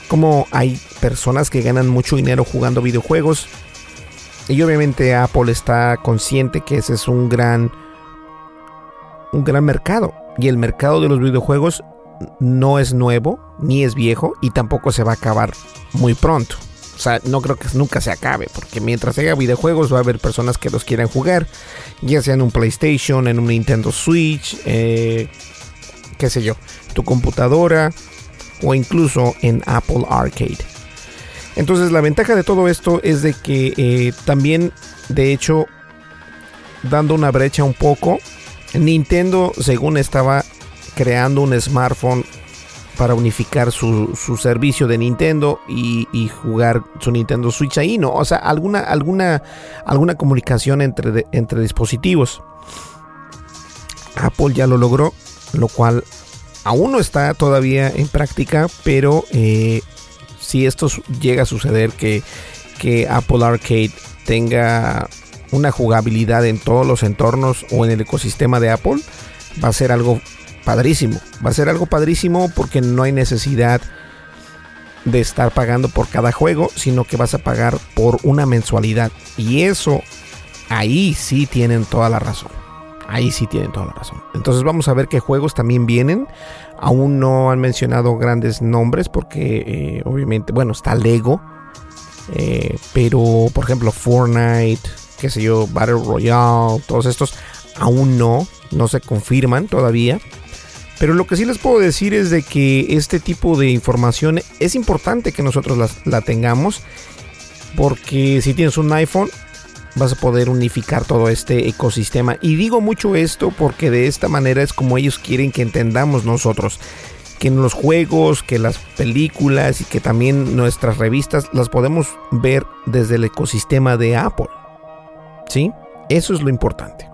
cómo hay personas que ganan mucho dinero jugando videojuegos. Y obviamente Apple está consciente que ese es un gran, un gran mercado. Y el mercado de los videojuegos no es nuevo, ni es viejo, y tampoco se va a acabar muy pronto. O sea, no creo que nunca se acabe, porque mientras haya videojuegos va a haber personas que los quieran jugar, ya sea en un PlayStation, en un Nintendo Switch, eh, qué sé yo, tu computadora o incluso en Apple Arcade. Entonces la ventaja de todo esto es de que eh, también, de hecho, dando una brecha un poco, Nintendo, según estaba creando un smartphone para unificar su, servicio de Nintendo y, jugar su Nintendo Switch ahí, ¿no? O sea, alguna, alguna, alguna comunicación entre, entre dispositivos. Apple ya lo logró, lo cual aún no está todavía en práctica, pero eh, si esto llega a suceder que, que Apple Arcade tenga una jugabilidad en todos los entornos o en el ecosistema de Apple, va a ser algo padrísimo. Va a ser algo padrísimo porque no hay necesidad de estar pagando por cada juego, sino que vas a pagar por una mensualidad. Y eso, ahí sí tienen toda la razón. Ahí sí tienen toda la razón. Entonces vamos a ver qué juegos también vienen. Aún no han mencionado grandes nombres porque eh, obviamente, bueno, está Lego. Eh, pero, por ejemplo, Fortnite, qué sé yo, Battle Royale, todos estos aún no, no se confirman todavía. Pero lo que sí les puedo decir es de que este tipo de información es importante que nosotros la, tengamos. Porque si tienes un iPhone, vas a poder unificar todo este ecosistema. Y digo mucho esto porque de esta manera es como ellos quieren que entendamos nosotros. Que en los juegos, que las películas y que también nuestras revistas las podemos ver desde el ecosistema de Apple. ¿Sí? Eso es lo importante.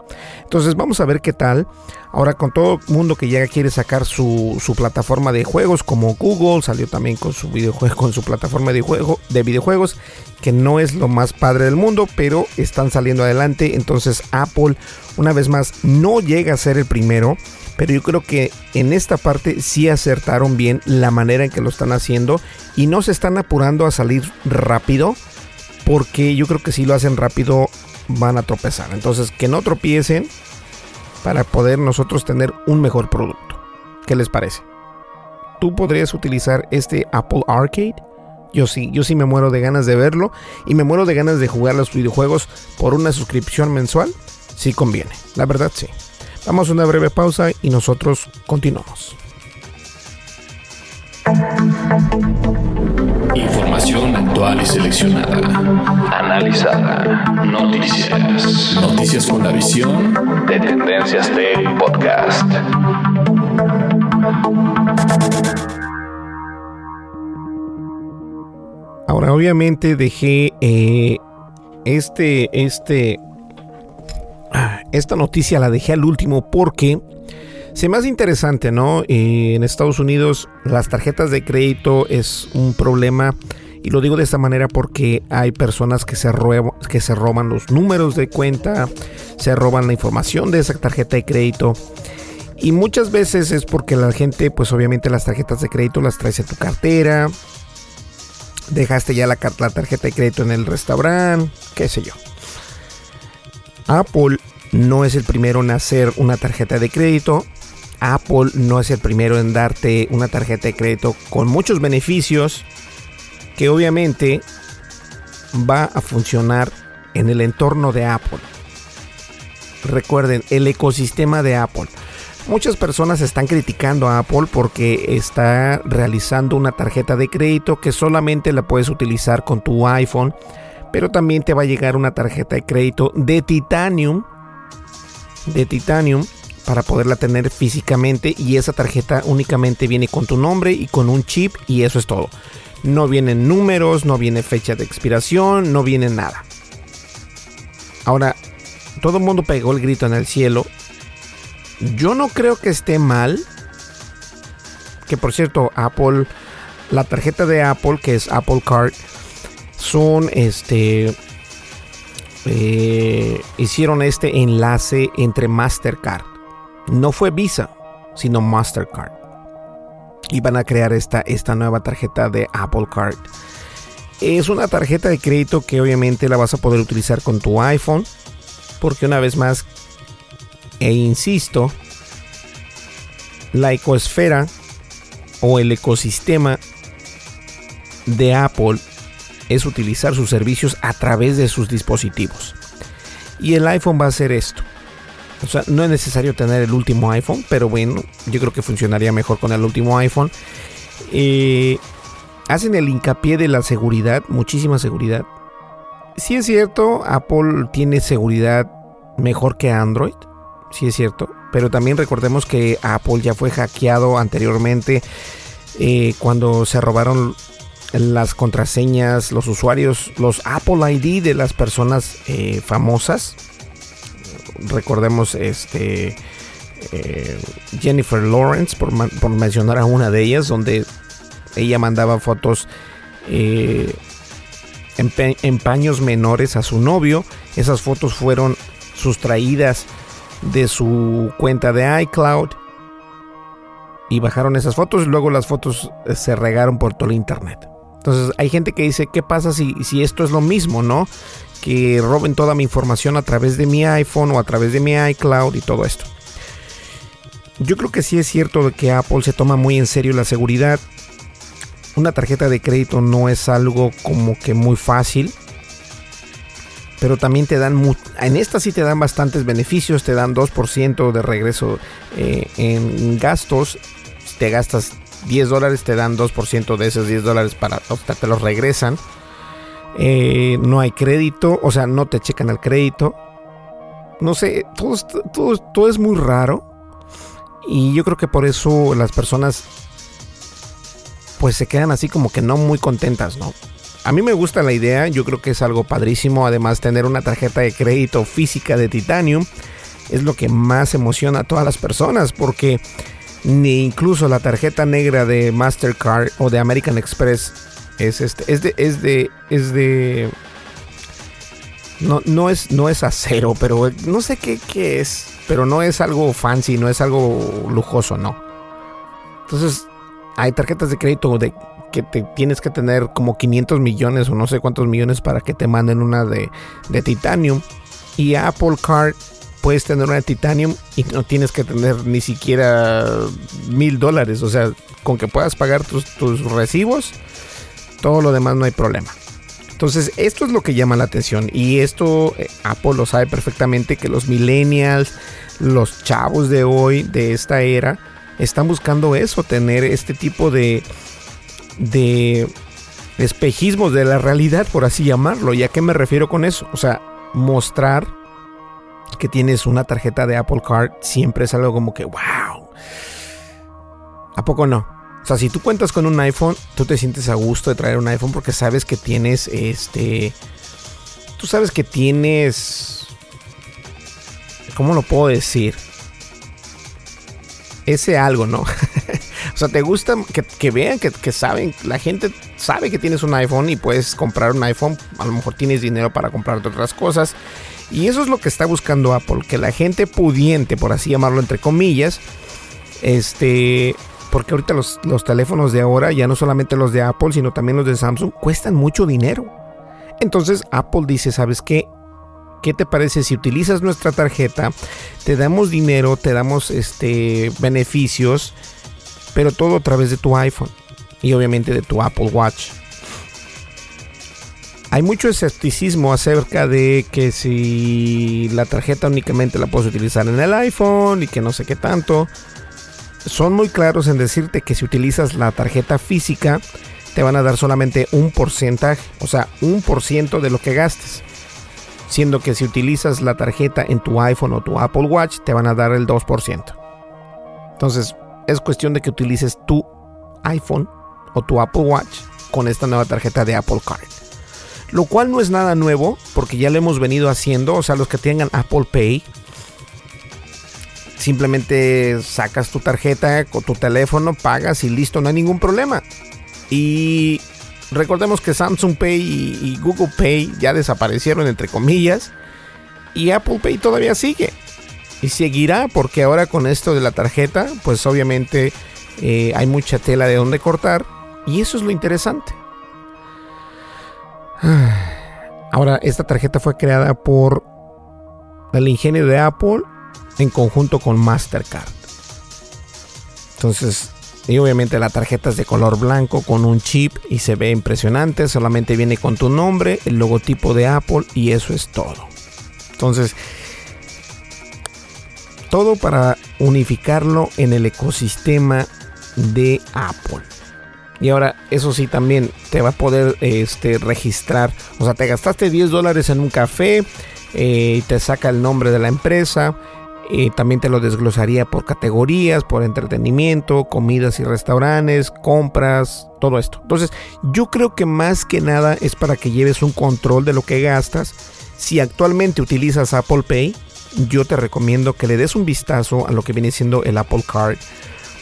Entonces vamos a ver qué tal. Ahora con todo el mundo que ya quiere sacar su, plataforma de juegos, como Google salió también con su videojuego, [LAUGHS] con su plataforma de, juego, de videojuegos, que no es lo más padre del mundo, pero están saliendo adelante. Entonces Apple, una vez más, no llega a ser el primero. Pero yo creo que en esta parte sí acertaron bien la manera en que lo están haciendo y no se están apurando a salir rápido. Porque yo creo que si lo hacen rápido van a tropezar. Entonces, que no tropiecen para poder nosotros tener un mejor producto. ¿Qué les parece? ¿Tú podrías utilizar este Apple Arcade? Yo sí, yo sí me muero de ganas de verlo y me muero de ganas de jugar los videojuegos por una suscripción mensual. Sí conviene, la verdad sí. Vamos a una breve pausa y nosotros continuamos. Información actual y seleccionada. Analizada. Noticias. Noticias con la visión de Tendencias Tech Podcast. Ahora, obviamente dejé eh, este, este, ah, esta noticia la dejé al último porque se me hace interesante, ¿no? En Estados Unidos las tarjetas de crédito es un problema y lo digo de esta manera porque hay personas que se, que se roban los números de cuenta, se roban la información de esa tarjeta de crédito. Y muchas veces es porque la gente, pues obviamente las tarjetas de crédito las traes en tu cartera. Dejaste ya la tarjeta de crédito en el restaurante, qué sé yo. Apple no es el primero en hacer una tarjeta de crédito. Apple no es el primero en darte una tarjeta de crédito con muchos beneficios que obviamente va a funcionar en el entorno de Apple. Recuerden, el ecosistema de Apple. Muchas personas están criticando a Apple porque está realizando una tarjeta de crédito que solamente la puedes utilizar con tu iPhone, pero también te va a llegar una tarjeta de crédito de titanium, de titanium para poderla tener físicamente y esa tarjeta únicamente viene con tu nombre y con un chip y eso es todo. No vienen números, no viene fecha de expiración, no viene nada. Ahora, todo el mundo pegó el grito en el cielo. Yo no creo que esté mal. Que por cierto, Apple, la tarjeta de Apple, que es Apple Card, son este. Eh, hicieron este enlace entre Mastercard. No fue Visa, sino Mastercard. Y van a crear esta, esta nueva tarjeta de Apple Card. Es una tarjeta de crédito que obviamente la vas a poder utilizar con tu iPhone. Porque una vez más, e insisto, la ecosfera o el ecosistema de Apple es utilizar sus servicios a través de sus dispositivos. Y el iPhone va a hacer esto. O sea, no es necesario tener el último iPhone, pero bueno, yo creo que funcionaría mejor con el último iPhone. Eh, hacen el hincapié de la seguridad, muchísima seguridad. Si es cierto, Apple tiene seguridad mejor que Android, sí es cierto, pero también recordemos que Apple ya fue hackeado anteriormente eh, cuando se robaron las contraseñas, los usuarios, los Apple ID de las personas eh, famosas. Recordemos este eh, Jennifer Lawrence, por, por, mencionar a una de ellas, donde ella mandaba fotos eh, en, en paños menores a su novio. Esas fotos fueron sustraídas de su cuenta de iCloud y bajaron esas fotos y luego las fotos se regaron por todo el internet. Entonces hay gente que dice, ¿qué pasa si, si esto es lo mismo, no? Que roben toda mi información a través de mi iPhone o a través de mi iCloud y todo esto. Yo creo que sí es cierto que Apple se toma muy en serio la seguridad. Una tarjeta de crédito no es algo como que muy fácil. Pero también te dan, en esta sí te dan bastantes beneficios, te dan 2% de regreso eh, en gastos. Te gastas 10 dólares te dan 2% de esos 10 dólares para te los regresan. Eh, no hay crédito, o sea, no te checan el crédito. No sé, todo, todo, todo es muy raro. Y yo creo que por eso las personas pues se quedan así como que no muy contentas, ¿no? A mí me gusta la idea, yo creo que es algo padrísimo, además tener una tarjeta de crédito física de titanium es lo que más emociona a todas las personas porque ni incluso la tarjeta negra de Mastercard o de American Express es este es de es de es de no, no es no es acero, pero no sé qué, qué es, pero no es algo fancy, no es algo lujoso, no. Entonces, hay tarjetas de crédito de que te tienes que tener como 500 millones o no sé cuántos millones para que te manden una de, de titanium. Y Apple Card puedes tener una de titanium y no tienes que tener ni siquiera mil dólares. O sea, con que puedas pagar tus, tus recibos, todo lo demás no hay problema. Entonces, esto es lo que llama la atención. Y esto eh, Apple lo sabe perfectamente que los millennials, los chavos de hoy, de esta era, están buscando eso, tener este tipo de, de espejismos de la realidad, por así llamarlo. ¿Y a qué me refiero con eso? O sea, mostrar que tienes una tarjeta de Apple Card siempre es algo como que, wow. ¿A poco no? O sea, si tú cuentas con un iPhone, tú te sientes a gusto de traer un iPhone porque sabes que tienes este. Tú sabes que tienes. ¿Cómo lo puedo decir? Ese algo, ¿no? [LAUGHS] o sea, te gusta que, vean, que, que, saben, la gente sabe que tienes un iPhone y puedes comprar un iPhone. A lo mejor tienes dinero para comprarte otras cosas. Y eso es lo que está buscando Apple, que la gente pudiente, por así llamarlo entre comillas, este, porque ahorita los, los, teléfonos de ahora, ya no solamente los de Apple, sino también los de Samsung, cuestan mucho dinero. Entonces Apple dice, ¿sabes qué? ¿Qué te parece si utilizas nuestra tarjeta? Te damos dinero, te damos este, beneficios, pero todo a través de tu iPhone y obviamente de tu Apple Watch. hay mucho escepticismo acerca de que si la tarjeta únicamente la puedes utilizar en el iPhone y que no sé qué tanto. Son muy claros en decirte que si utilizas la tarjeta física te van a dar solamente un porcentaje, o sea, un por ciento de lo que gastes. Siendo que si utilizas la tarjeta en tu iPhone o tu Apple Watch te van a dar el 2%. Entonces, es cuestión de que utilices tu iPhone o tu Apple Watch con esta nueva tarjeta de Apple Card. Lo cual no es nada nuevo porque ya lo hemos venido haciendo. O sea, los que tengan Apple Pay, simplemente sacas tu tarjeta con tu teléfono, pagas y listo, no hay ningún problema. Y recordemos que Samsung Pay y, Google Pay ya desaparecieron entre comillas. Y Apple Pay todavía sigue. Y seguirá porque ahora con esto de la tarjeta, pues obviamente eh, hay mucha tela de donde cortar. Y eso es lo interesante. [SIGHS] Ahora, esta tarjeta fue creada por el ingenio de Apple en conjunto con Mastercard. Entonces, y obviamente la tarjeta es de color blanco con un chip y se ve impresionante. Solamente viene con tu nombre, el logotipo de Apple y eso es todo. Entonces, todo para unificarlo en el ecosistema de Apple. Y ahora, eso sí, también te va a poder este, registrar. O sea, te gastaste 10 dólares en un café eh, y te saca el nombre de la empresa. Y también te lo desglosaría por categorías, por entretenimiento, comidas y restaurantes, compras, todo esto. Entonces, yo creo que más que nada es para que lleves un control de lo que gastas. Si actualmente utilizas Apple Pay, yo te recomiendo que le des un vistazo a lo que viene siendo el Apple Card,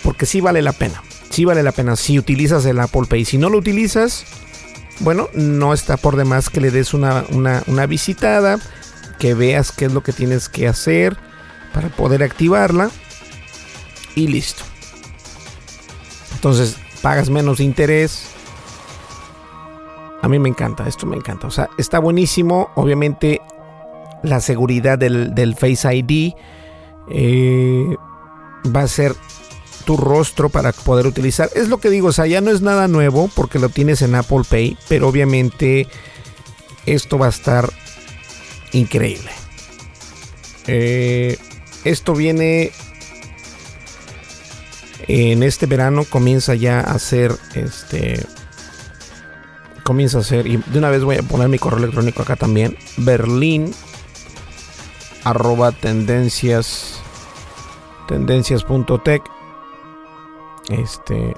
porque sí vale la pena sí vale la pena si utilizas el Apple Pay. Si no lo utilizas, bueno, no está por demás que le des una, una, visitada, que veas qué es lo que tienes que hacer para poder activarla y listo. Entonces, pagas menos interés. A mí me encanta, esto me encanta. O sea, está buenísimo. Obviamente, la seguridad del, del Face ID eh, va a ser tu rostro para poder utilizar. Es lo que digo, o sea, ya no es nada nuevo porque lo tienes en Apple Pay, pero obviamente esto va a estar increíble. Eh, esto viene en este verano, comienza ya a ser este. Comienza a ser, y de una vez voy a poner mi correo electrónico acá también: berlín arroba tendencias tendencias.tech este,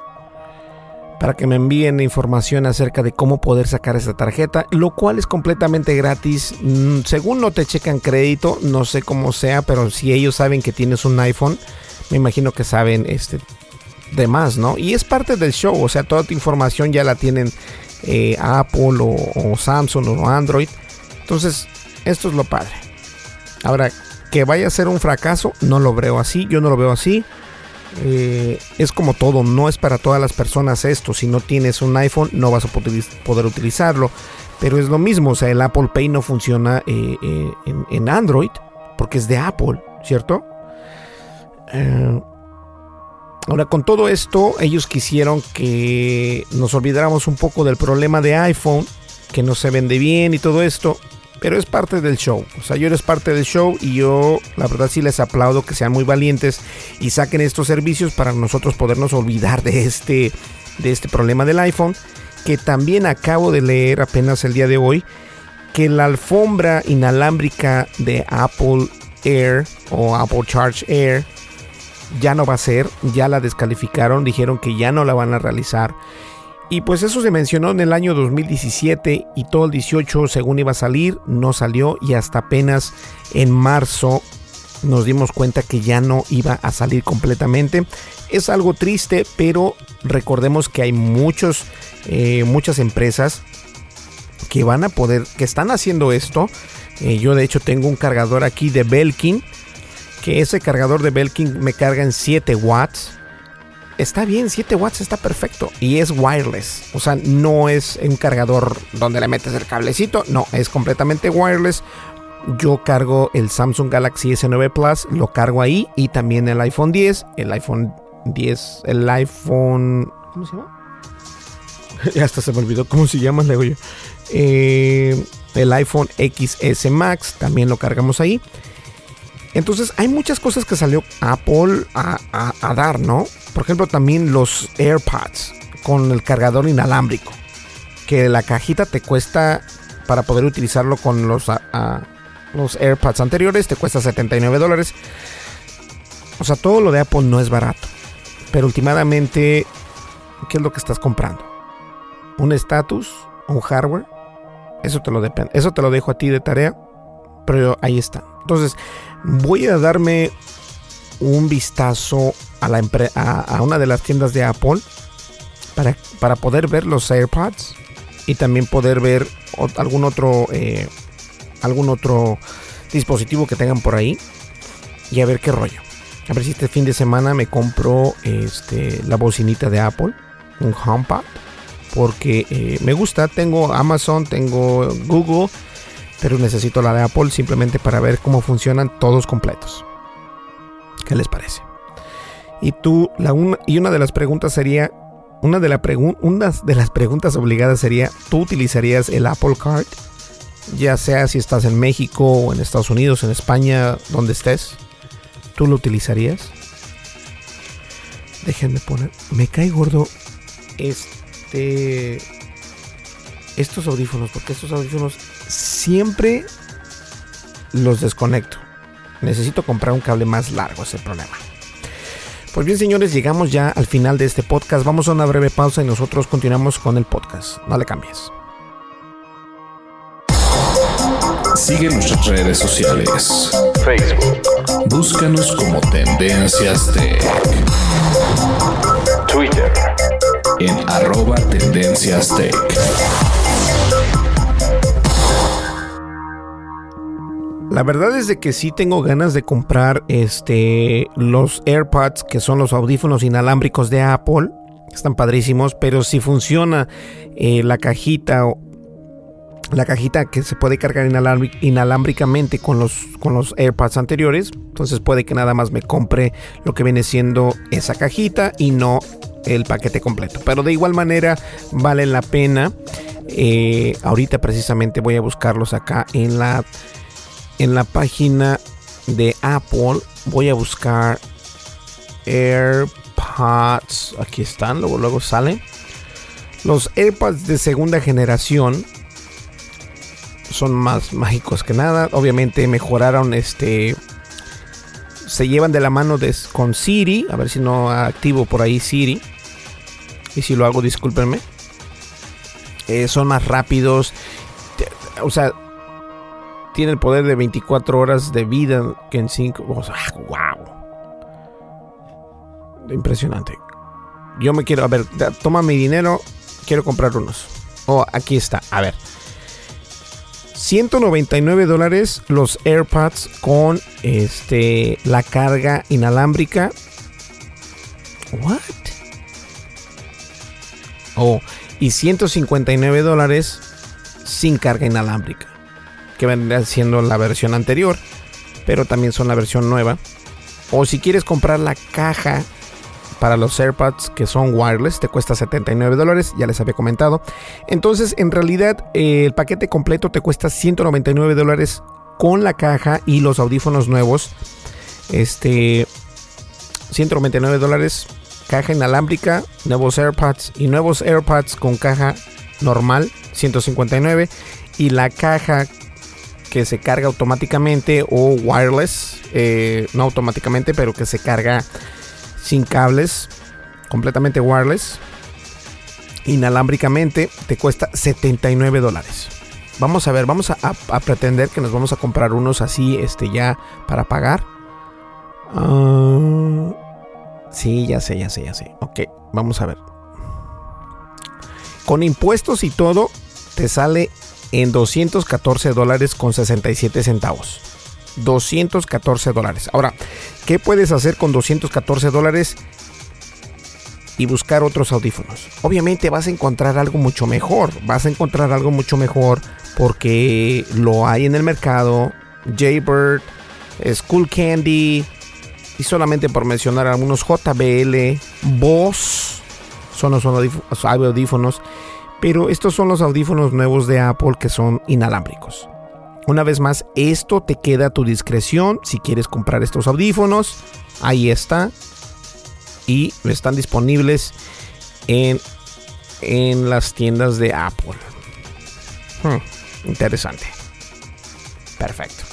para que me envíen información acerca de cómo poder sacar esta tarjeta, lo cual es completamente gratis. Mm, según no te checan crédito, no sé cómo sea, pero si ellos saben que tienes un iPhone, me imagino que saben este de más, ¿no? Y es parte del show, o sea, toda tu información ya la tienen eh, Apple o, o Samsung o Android. Entonces, esto es lo padre. Ahora, que vaya a ser un fracaso, no lo veo así, yo no lo veo así. Eh, es como todo, no es para todas las personas esto. Si no tienes un iPhone, no vas a poder utilizarlo. Pero es lo mismo, o sea, el Apple Pay no funciona eh, eh, en, Android porque es de Apple, ¿cierto? ahora, con todo esto, ellos quisieron que nos olvidáramos un poco del problema de iPhone, que no se vende bien y todo esto. Pero es parte del show. O sea, yo eres parte del show y yo la verdad sí les aplaudo que sean muy valientes y saquen estos servicios para nosotros podernos olvidar de este, de este problema del iPhone. Que también acabo de leer apenas el día de hoy que la alfombra inalámbrica de Apple Air o Apple Charge Air ya no va a ser, ya la descalificaron, dijeron que ya no la van a realizar y pues eso se mencionó en el año 2017 y todo el 18 según iba a salir, no salió y hasta apenas en marzo nos dimos cuenta que ya no iba a salir completamente. Es algo triste, pero recordemos que hay muchos, eh, muchas empresas que van a poder, que están haciendo esto. Eh, yo de hecho tengo un cargador aquí de Belkin, que ese cargador de Belkin me carga en 7 watts está bien, 7 watts está perfecto. Y es wireless. O sea, no es un cargador donde le metes el cablecito. No, es completamente wireless. Yo cargo el Samsung Galaxy S9 Plus, lo cargo ahí. Y también el iPhone 10. El iPhone 10, el iPhone... ¿Cómo se llama? [LAUGHS] ya hasta se me olvidó cómo se llama, le digo yo. Eh, el iPhone XS Max también lo cargamos ahí. Entonces hay muchas cosas que salió Apple a, dar, ¿no? Por ejemplo, también los AirPods con el cargador inalámbrico. Que la cajita te cuesta, para poder utilizarlo con los, los AirPods anteriores, te cuesta 79 dólares. O sea, todo lo de Apple no es barato. Pero últimamente, ¿qué es lo que estás comprando? ¿Un estatus? ¿Un hardware? Eso te lo dejo a ti de tarea. Pero ahí está. Entonces, voy a darme un vistazo a, la a, una de las tiendas de Apple para, para, poder ver los AirPods y también poder ver algún otro eh, algún otro dispositivo que tengan por ahí y a ver qué rollo. A ver si este fin de semana me compro este, la bocinita de Apple, un HomePod, porque eh, me gusta. Tengo Amazon, tengo Google pero necesito la de Apple simplemente para ver cómo funcionan todos completos. ¿Qué les parece? Y tú, la y una de las preguntas sería, una de, la de las preguntas obligadas sería, ¿tú utilizarías el Apple Card? Ya sea si estás en México o en Estados Unidos, en España, donde estés, ¿tú lo utilizarías? Déjenme poner, me cae gordo este estos audífonos, porque estos audífonos siempre los desconecto. Necesito comprar un cable más largo, es el problema. Pues bien, señores, llegamos ya al final de este podcast. Vamos a una breve pausa y nosotros continuamos con el podcast. No le cambies. Sigue nuestras redes sociales. Facebook. Búscanos como Tendencias Tech. Twitter. En arroba Tendencias Tech. La verdad es de que sí tengo ganas de comprar este los AirPods, que son los audífonos inalámbricos de Apple. Están padrísimos, pero si funciona eh, la cajita la cajita que se puede cargar inalámbricamente con los, con AirPods anteriores. Entonces puede que nada más me compre lo que viene siendo esa cajita y no el paquete completo. Pero de igual manera vale la pena. Eh, ahorita precisamente voy a buscarlos acá en la en la página de Apple voy a buscar AirPods. Aquí están, luego, luego salen. Los AirPods de segunda generación son más mágicos que nada. Obviamente mejoraron este. Se llevan de la mano con Siri. A ver si no activo por ahí Siri. Y si lo hago, discúlpenme. Eh, son más rápidos. O sea, tiene el poder de 24 horas de vida que en 5. wow. Impresionante. Yo me quiero, a ver, toma mi dinero, quiero comprar unos. Oh, aquí está, a ver. 199 dólares los AirPods con este la carga inalámbrica. What? Oh, y 159 dólares sin carga inalámbrica que vendría siendo la versión anterior, pero también son la versión nueva. O si quieres comprar la caja para los AirPods que son wireless, te cuesta 79 dólares, ya les había comentado. Entonces, en realidad, eh, el paquete completo te cuesta 199 dólares con la caja y los audífonos nuevos. Este, 199 dólares, caja inalámbrica, nuevos AirPods y nuevos AirPods con caja normal, 159. Y la caja que se carga automáticamente o wireless, eh, no automáticamente, pero que se carga sin cables, completamente wireless, inalámbricamente, te cuesta 79 dólares. Vamos a ver, vamos a, pretender que nos vamos a comprar unos así, este, ya para pagar. Uh, sí, ya sé, ya sé, ya sé. Ok, vamos a ver. Con impuestos y todo, te sale en 214 dólares con 67 centavos. 214 dólares. Ahora, ¿qué puedes hacer con 214 dólares y buscar otros audífonos? Obviamente vas a encontrar algo mucho mejor. Vas a encontrar algo mucho mejor porque lo hay en el mercado. Jaybird, School Candy y solamente por mencionar algunos JBL, Boss, son los audífonos, pero estos son los audífonos nuevos de Apple que son inalámbricos. Una vez más, esto te queda a tu discreción si quieres comprar estos audífonos. Ahí está. Y están disponibles en, en las tiendas de Apple. Hmm, interesante. Perfecto.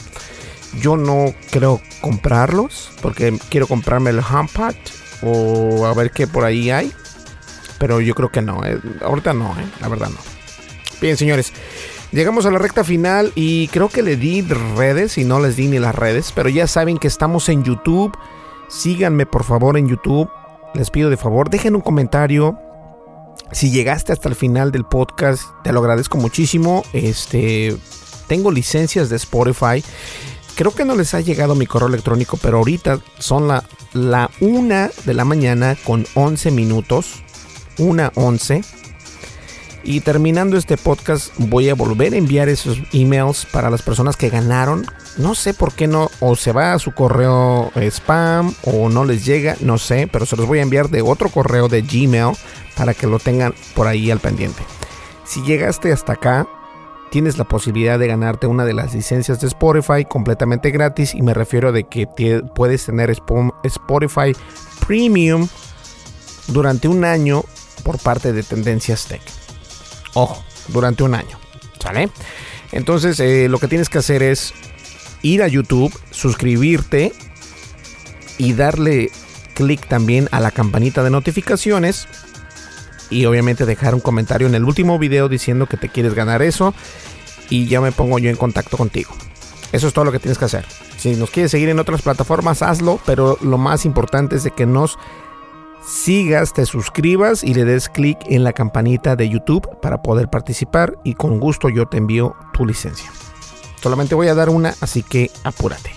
Yo no creo comprarlos porque quiero comprarme el HomePod o a ver qué por ahí hay. Pero yo creo que no. Eh. Ahorita no, eh. la verdad no. Bien, señores. Llegamos a la recta final y creo que le di redes y no les di ni las redes, pero ya saben que estamos en YouTube. Síganme por favor en YouTube. Les pido de favor, dejen un comentario. Si llegaste hasta el final del podcast, te lo agradezco muchísimo. Este, tengo licencias de Spotify. Creo que no les ha llegado mi correo electrónico, pero ahorita son la, la 1 de la mañana con 11 minutos. Una 11 y terminando este podcast voy a volver a enviar esos emails para las personas que ganaron. No sé por qué no, o se va a su correo spam o no les llega, no sé, pero se los voy a enviar de otro correo de Gmail para que lo tengan por ahí al pendiente. Si llegaste hasta acá, tienes la posibilidad de ganarte una de las licencias de Spotify completamente gratis y me refiero de que puedes tener Spotify Premium durante un año por parte de Tendencias Tech. Ojo, durante un año. ¿Sale? Entonces, eh, lo que tienes que hacer es ir a YouTube, suscribirte y darle clic también a la campanita de notificaciones. Y obviamente dejar un comentario en el último video diciendo que te quieres ganar eso. Y ya me pongo yo en contacto contigo. Eso es todo lo que tienes que hacer. Si nos quieres seguir en otras plataformas, hazlo. Pero lo más importante es de que nos sigas, te suscribas y le des clic en la campanita de YouTube para poder participar y con gusto yo te envío tu licencia. Solamente voy a dar una, así que apúrate.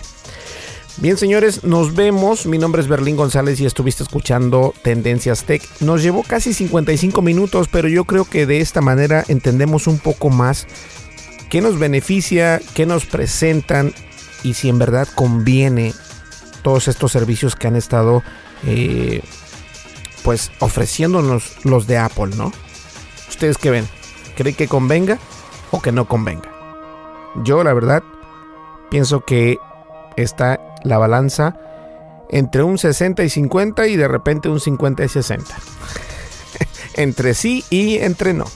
Bien, señores, nos vemos. Mi nombre es Berlín González y estuviste escuchando Tendencias Tech. Nos llevó casi 55 minutos, pero yo creo que de esta manera entendemos un poco más qué nos beneficia, qué nos presentan y si en verdad conviene todos estos servicios que han estado eh, pues ofreciéndonos los de Apple, ¿no? ¿Ustedes qué ven? ¿Creen que convenga o que no convenga? Yo la verdad pienso que está la balanza entre un 60 y 50 y de repente un 50 y 60. [LAUGHS] entre sí y entre no.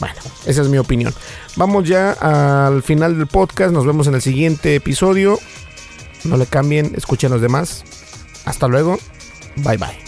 Bueno, esa es mi opinión. Vamos ya al final del podcast. Nos vemos en el siguiente episodio. No le cambien, escuchen los demás. Hasta luego. Bye bye.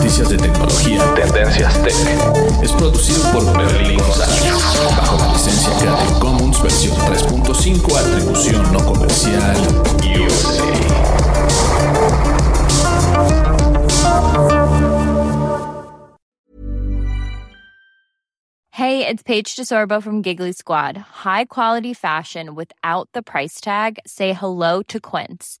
tecnología Tendencias Tech. Es producido por Berlín González, bajo la licencia Creative Commons versión 3.5, atribución no comercial USA. Hey, it's Paige DeSorbo from Giggly Squad. High quality fashion without the price tag. Say hello to Quince.